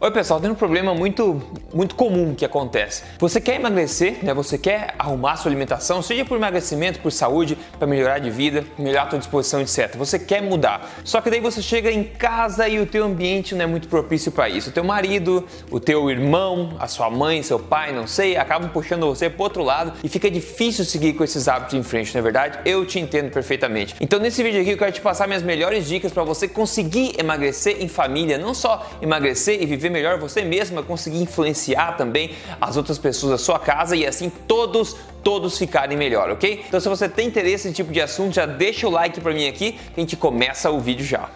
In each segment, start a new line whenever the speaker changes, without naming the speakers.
Oi pessoal, tem um problema muito, muito comum que acontece. Você quer emagrecer, né? Você quer arrumar sua alimentação, seja por emagrecimento, por saúde, para melhorar de vida, melhorar a sua disposição, etc. Você quer mudar. Só que daí você chega em casa e o teu ambiente não é muito propício para isso. O teu marido, o teu irmão, a sua mãe, seu pai, não sei, acabam puxando você para outro lado e fica difícil seguir com esses hábitos em frente, não é verdade? Eu te entendo perfeitamente. Então nesse vídeo aqui eu quero te passar minhas melhores dicas para você conseguir emagrecer em família, não só emagrecer e viver viver melhor você mesma, conseguir influenciar também as outras pessoas da sua casa e assim todos, todos ficarem melhor, ok? Então se você tem interesse nesse tipo de assunto, já deixa o like para mim aqui que a gente começa o vídeo já.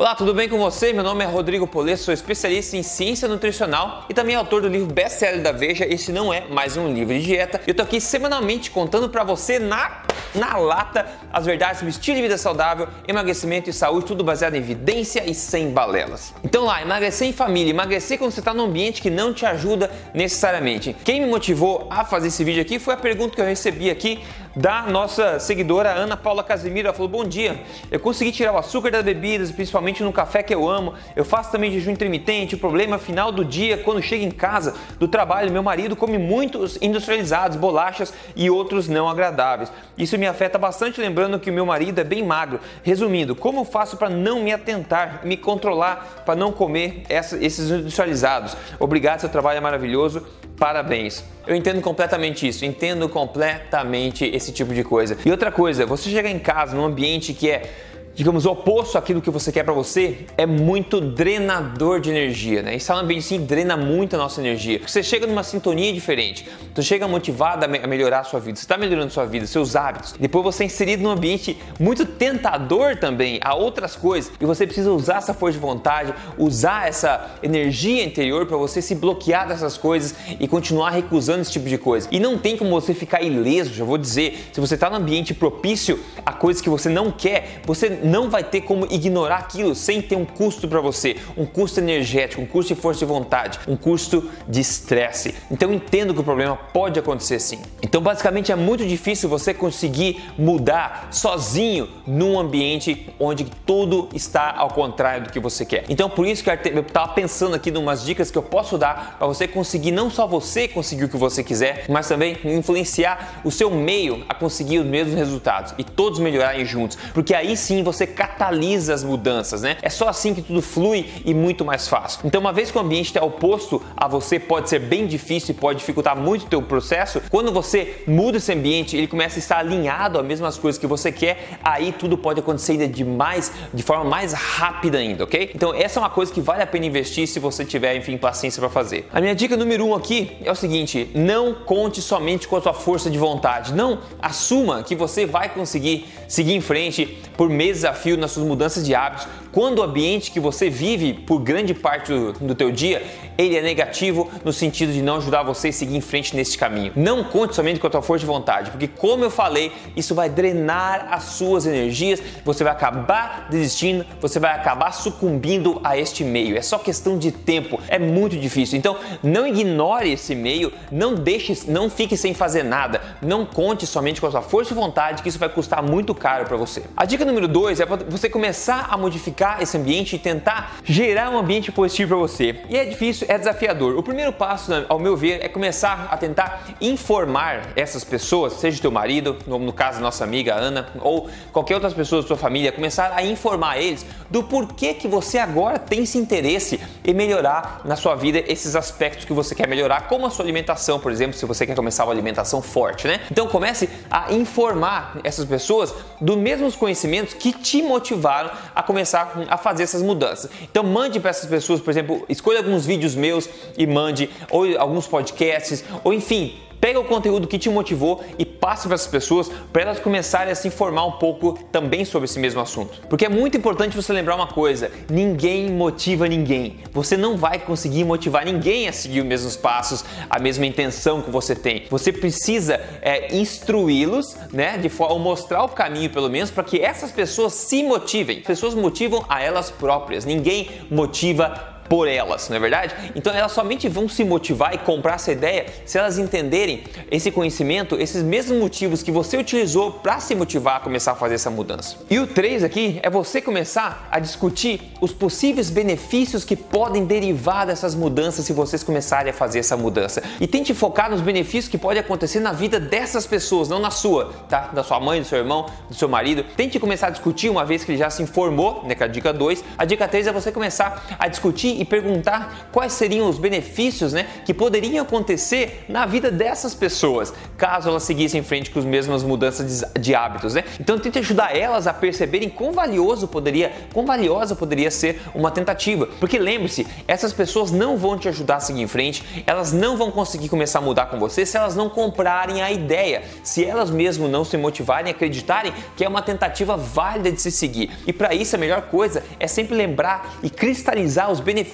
Olá, tudo bem com você? Meu nome é Rodrigo Polesso, sou especialista em ciência nutricional e também autor do livro best-seller da Veja. Esse não é mais um livro de dieta. Eu tô aqui semanalmente contando para você na na lata as verdades sobre estilo de vida saudável, emagrecimento e saúde, tudo baseado em evidência e sem balelas. Então lá, emagrecer em família, emagrecer quando você está num ambiente que não te ajuda necessariamente. Quem me motivou a fazer esse vídeo aqui foi a pergunta que eu recebi aqui da nossa seguidora Ana Paula Casimiro. Ela falou: Bom dia, eu consegui tirar o açúcar das bebidas, principalmente no café que eu amo. Eu faço também jejum intermitente. O problema é final do dia, quando chego em casa do trabalho, meu marido come muitos industrializados, bolachas e outros não agradáveis. Isso me afeta bastante, lembrando que o meu marido é bem magro. Resumindo, como faço para não me atentar, me controlar, para não comer essa, esses industrializados? Obrigado, seu trabalho é maravilhoso. Parabéns. Eu entendo completamente isso, entendo completamente esse tipo de coisa. E outra coisa, você chegar em casa num ambiente que é digamos, oposto àquilo que você quer para você, é muito drenador de energia, né? Estar no ambiente sim drena muito a nossa energia. Você chega numa sintonia diferente, você chega motivado a, me a melhorar a sua vida, você está melhorando a sua vida, seus hábitos. Depois você é inserido num ambiente muito tentador também a outras coisas e você precisa usar essa força de vontade, usar essa energia interior para você se bloquear dessas coisas e continuar recusando esse tipo de coisa. E não tem como você ficar ileso, já vou dizer, se você está num ambiente propício a coisas que você não quer, você não vai ter como ignorar aquilo sem ter um custo para você, um custo energético, um custo de força de vontade, um custo de estresse. Então entendo que o problema pode acontecer sim. Então basicamente é muito difícil você conseguir mudar sozinho num ambiente onde tudo está ao contrário do que você quer. Então por isso que eu estava pensando aqui em umas dicas que eu posso dar para você conseguir não só você conseguir o que você quiser, mas também influenciar o seu meio a conseguir os mesmos resultados e todos melhorarem juntos, porque aí sim você você catalisa as mudanças, né? É só assim que tudo flui e muito mais fácil. Então, uma vez que o ambiente está oposto a você, pode ser bem difícil e pode dificultar muito o teu processo. Quando você muda esse ambiente, ele começa a estar alinhado às mesmas coisas que você quer, aí tudo pode acontecer ainda de mais, de forma mais rápida ainda, ok? Então, essa é uma coisa que vale a pena investir se você tiver, enfim, paciência para fazer. A minha dica número um aqui é o seguinte: não conte somente com a sua força de vontade. Não assuma que você vai conseguir seguir em frente por meses desafio nas suas mudanças de hábitos, quando o ambiente que você vive por grande parte do, do teu dia, ele é negativo no sentido de não ajudar você a seguir em frente nesse caminho. Não conte somente com a tua força de vontade, porque como eu falei, isso vai drenar as suas energias, você vai acabar desistindo, você vai acabar sucumbindo a este meio. É só questão de tempo, é muito difícil. Então, não ignore esse meio, não deixe, não fique sem fazer nada. Não conte somente com a sua força de vontade, que isso vai custar muito caro para você. A dica número 2 é para você começar a modificar esse ambiente e tentar gerar um ambiente positivo para você. E é difícil, é desafiador. O primeiro passo, ao meu ver, é começar a tentar informar essas pessoas, seja teu marido, no caso nossa amiga Ana, ou qualquer outras pessoas da sua família, começar a informar eles do porquê que você agora tem esse interesse em melhorar na sua vida esses aspectos que você quer melhorar, como a sua alimentação, por exemplo, se você quer começar uma alimentação forte, né? Então comece a informar essas pessoas dos mesmos conhecimentos que te motivaram a começar a fazer essas mudanças. Então mande para essas pessoas, por exemplo, escolha alguns vídeos meus e mande, ou alguns podcasts, ou enfim, Pega o conteúdo que te motivou e passe para essas pessoas para elas começarem a se informar um pouco também sobre esse mesmo assunto. Porque é muito importante você lembrar uma coisa: ninguém motiva ninguém. Você não vai conseguir motivar ninguém a seguir os mesmos passos, a mesma intenção que você tem. Você precisa é, instruí-los, né, de forma mostrar o caminho pelo menos para que essas pessoas se motivem. As pessoas motivam a elas próprias. Ninguém motiva por elas, não é verdade? Então elas somente vão se motivar e comprar essa ideia se elas entenderem esse conhecimento, esses mesmos motivos que você utilizou para se motivar a começar a fazer essa mudança. E o 3 aqui é você começar a discutir os possíveis benefícios que podem derivar dessas mudanças se vocês começarem a fazer essa mudança. E tente focar nos benefícios que podem acontecer na vida dessas pessoas, não na sua, tá? Da sua mãe, do seu irmão, do seu marido. Tente começar a discutir uma vez que ele já se informou, né, que é a dica 2. A dica 3 é você começar a discutir e perguntar quais seriam os benefícios, né, que poderiam acontecer na vida dessas pessoas, caso elas seguissem em frente com as mesmas mudanças de hábitos, né? Então tente ajudar elas a perceberem quão valioso poderia, quão valiosa poderia ser uma tentativa. Porque lembre-se, essas pessoas não vão te ajudar a seguir em frente, elas não vão conseguir começar a mudar com você se elas não comprarem a ideia, se elas mesmo não se motivarem, acreditarem que é uma tentativa válida de se seguir. E para isso a melhor coisa é sempre lembrar e cristalizar os benefícios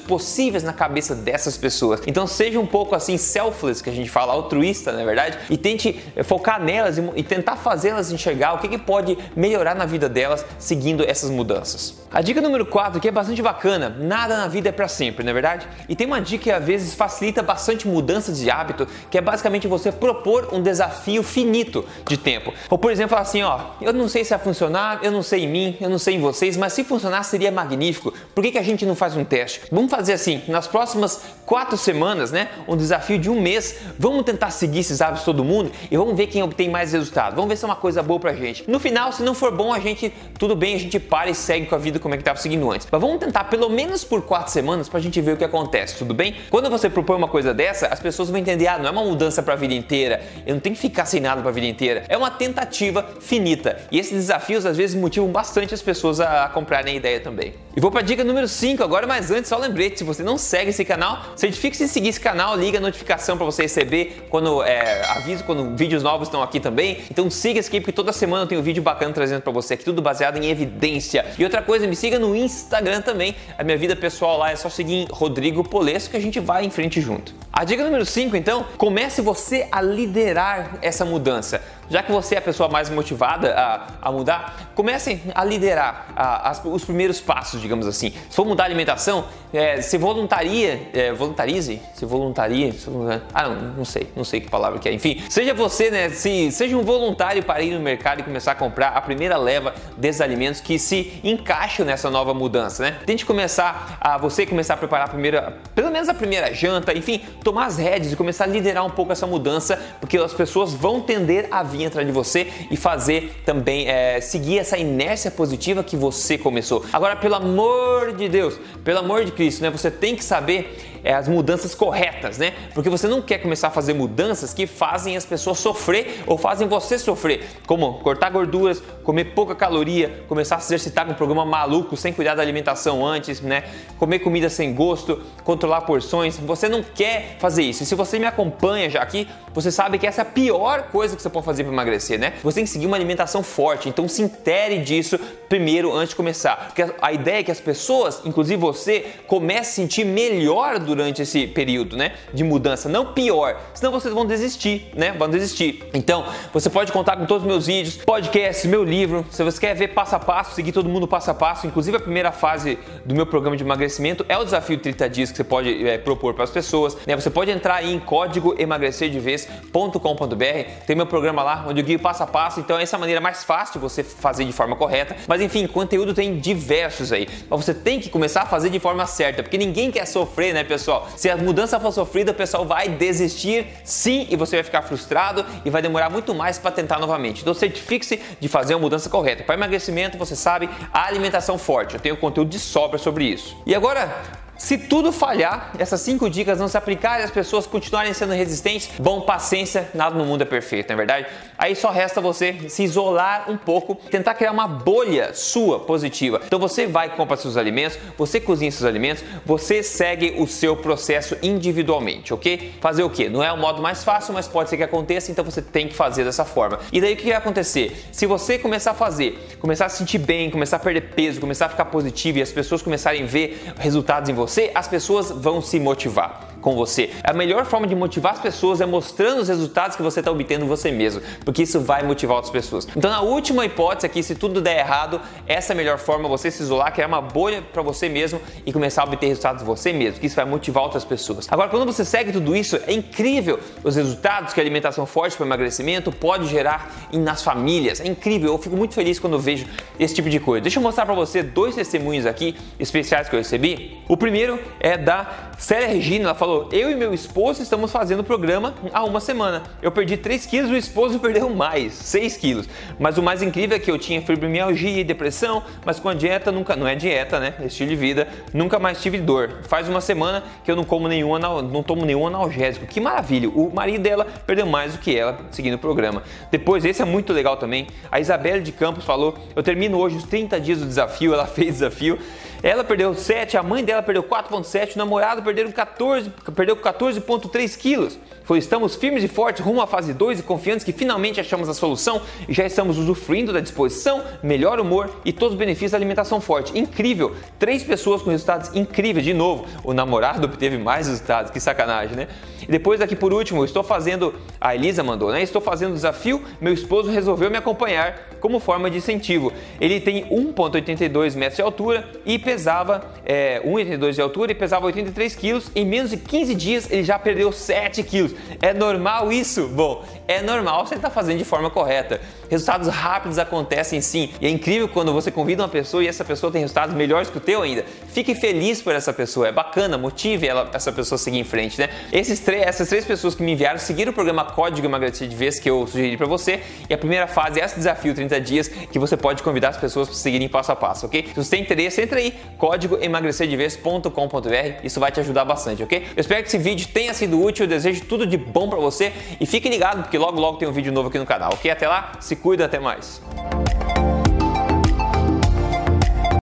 possíveis na cabeça dessas pessoas. Então seja um pouco assim selfless, que a gente fala, altruísta, na é verdade, e tente focar nelas e tentar fazê-las enxergar o que, que pode melhorar na vida delas seguindo essas mudanças. A dica número 4 que é bastante bacana, nada na vida é para sempre, não é verdade? E tem uma dica que às vezes facilita bastante mudanças de hábito, que é basicamente você propor um desafio finito de tempo. Ou por exemplo, assim, ó, eu não sei se vai funcionar, eu não sei em mim, eu não sei em vocês, mas se funcionar seria magnífico. Por que, que a gente não faz um teste? Vamos fazer assim, nas próximas quatro semanas, né? Um desafio de um mês, vamos tentar seguir esses hábitos todo mundo e vamos ver quem obtém mais resultado. Vamos ver se é uma coisa boa pra gente. No final, se não for bom, a gente, tudo bem, a gente para e segue com a vida como é que estava seguindo antes. Mas vamos tentar pelo menos por quatro semanas pra gente ver o que acontece, tudo bem? Quando você propõe uma coisa dessa, as pessoas vão entender, ah, não é uma mudança pra vida inteira, eu não tenho que ficar sem nada pra vida inteira. É uma tentativa finita. E esses desafios às vezes motivam bastante as pessoas a, comprarem a ideia também. E vou pra dica número 5 agora, mas antes só lembrete, se você não segue esse canal, certifique-se em seguir esse canal, liga a notificação para você receber quando é, aviso quando vídeos novos estão aqui também. Então siga esse aqui porque toda semana eu tenho um vídeo bacana trazendo para você aqui, tudo baseado em evidência. E outra coisa, me siga no Instagram também. A minha vida pessoal lá é só seguir Rodrigo Polesso que a gente vai em frente junto. A dica número 5, então, comece você a liderar essa mudança. Já que você é a pessoa mais motivada a, a mudar, comece a liderar a, as, os primeiros passos, digamos assim. Se for mudar a alimentação, é, se voluntaria, é, voluntarize, se voluntaria, se, ah não, não sei, não sei que palavra que é. Enfim, seja você, né, se, seja um voluntário para ir no mercado e começar a comprar a primeira leva desses alimentos que se encaixam nessa nova mudança, né? Tente começar a você começar a preparar a primeira, pelo menos a primeira janta, enfim, tomar as rédeas e começar a liderar um pouco essa mudança, porque as pessoas vão tender a vir atrás de você e fazer também é, seguir essa inércia positiva que você começou. Agora, pelo amor de Deus, pelo amor de Cristo, né? Você tem que saber é, as mudanças corretas, né? Porque você não quer começar a fazer mudanças que fazem as pessoas sofrer ou fazem você sofrer, como cortar gorduras, comer pouca caloria, começar a se exercitar com um programa maluco sem cuidar da alimentação antes, né? Comer comida sem gosto, controlar porções. Você não quer fazer isso. E se você me acompanha já aqui, você sabe que essa é a pior coisa que você pode fazer para emagrecer, né? Você tem que seguir uma alimentação forte. Então se intere disso primeiro antes de começar. Porque a ideia é que as pessoas, inclusive você, comece a se sentir melhor durante durante esse período, né, de mudança, não pior, senão vocês vão desistir, né, vão desistir. Então, você pode contar com todos os meus vídeos, podcasts, meu livro, se você quer ver passo a passo, seguir todo mundo passo a passo, inclusive a primeira fase do meu programa de emagrecimento é o desafio 30 dias que você pode é, propor para as pessoas, né, você pode entrar em código emagrecerdevez.com.br, tem meu programa lá onde eu guio passo a passo, então essa é a maneira mais fácil de você fazer de forma correta, mas enfim, conteúdo tem diversos aí, mas você tem que começar a fazer de forma certa, porque ninguém quer sofrer, né, pessoal? Pessoal. Se a mudança for sofrida, o pessoal vai desistir sim e você vai ficar frustrado e vai demorar muito mais para tentar novamente. Então certifique-se de fazer uma mudança correta. Para emagrecimento, você sabe, a alimentação forte. Eu tenho conteúdo de sobra sobre isso. E agora, se tudo falhar, essas cinco dicas não se aplicarem e as pessoas continuarem sendo resistentes, bom, paciência, nada no mundo é perfeito, não é verdade? Aí só resta você se isolar um pouco, tentar criar uma bolha sua positiva. Então você vai comprar seus alimentos, você cozinha seus alimentos, você segue o seu processo individualmente, ok? Fazer o que? Não é o modo mais fácil, mas pode ser que aconteça, então você tem que fazer dessa forma. E daí o que vai acontecer? Se você começar a fazer, começar a se sentir bem, começar a perder peso, começar a ficar positivo e as pessoas começarem a ver resultados em você, você, as pessoas vão se motivar. Com você. A melhor forma de motivar as pessoas é mostrando os resultados que você está obtendo você mesmo, porque isso vai motivar outras pessoas. Então, na última hipótese aqui, se tudo der errado, essa é a melhor forma você se isolar, criar uma bolha para você mesmo e começar a obter resultados você mesmo, que isso vai motivar outras pessoas. Agora, quando você segue tudo isso, é incrível os resultados que a alimentação forte para emagrecimento pode gerar nas famílias. É incrível, eu fico muito feliz quando vejo esse tipo de coisa. Deixa eu mostrar para você dois testemunhos aqui especiais que eu recebi. O primeiro é da Célia Regina, ela falou: Eu e meu esposo estamos fazendo o programa há uma semana. Eu perdi 3 quilos, o esposo perdeu mais, 6 quilos. Mas o mais incrível é que eu tinha fibromialgia e depressão, mas com a dieta nunca, não é dieta, né? Estilo de vida, nunca mais tive dor. Faz uma semana que eu não como nenhum, não tomo nenhum analgésico. Que maravilha! O marido dela perdeu mais do que ela seguindo o programa. Depois, esse é muito legal também. A Isabelle de Campos falou: Eu termino hoje os 30 dias do desafio, ela fez desafio. Ela perdeu 7, a mãe dela perdeu 4,7, o namorado perdeu 14, perdeu 14,3 quilos. Foi, estamos firmes e fortes rumo à fase 2 e confiantes que finalmente achamos a solução e já estamos usufruindo da disposição, melhor humor e todos os benefícios da alimentação forte. Incrível! Três pessoas com resultados incríveis. De novo, o namorado obteve mais resultados, que sacanagem, né? E depois aqui por último, estou fazendo, a Elisa mandou, né? Estou fazendo o desafio, meu esposo resolveu me acompanhar como forma de incentivo. Ele tem 1,82 metros de altura e pesava é, 1,82 de altura e pesava 83 quilos. Em menos de 15 dias ele já perdeu 7 quilos. É normal isso? Bom, é normal se ele está fazendo de forma correta. Resultados rápidos acontecem sim. E é incrível quando você convida uma pessoa e essa pessoa tem resultados melhores que o teu ainda. Fique feliz por essa pessoa, é bacana, motive ela, essa pessoa a seguir em frente, né? Esses três, essas três pessoas que me enviaram seguiram o programa Código Emagrecer de Vez que eu sugeri para você. E a primeira fase é esse desafio 30 dias que você pode convidar as pessoas para seguirem passo a passo, ok? Se você tem interesse, entra aí, código emagrecerdevez.com.br. Isso vai te ajudar bastante, ok? Eu espero que esse vídeo tenha sido útil, eu desejo tudo de bom para você e fique ligado porque logo logo tem um vídeo novo aqui no canal, ok? Até lá, se cuida, até mais.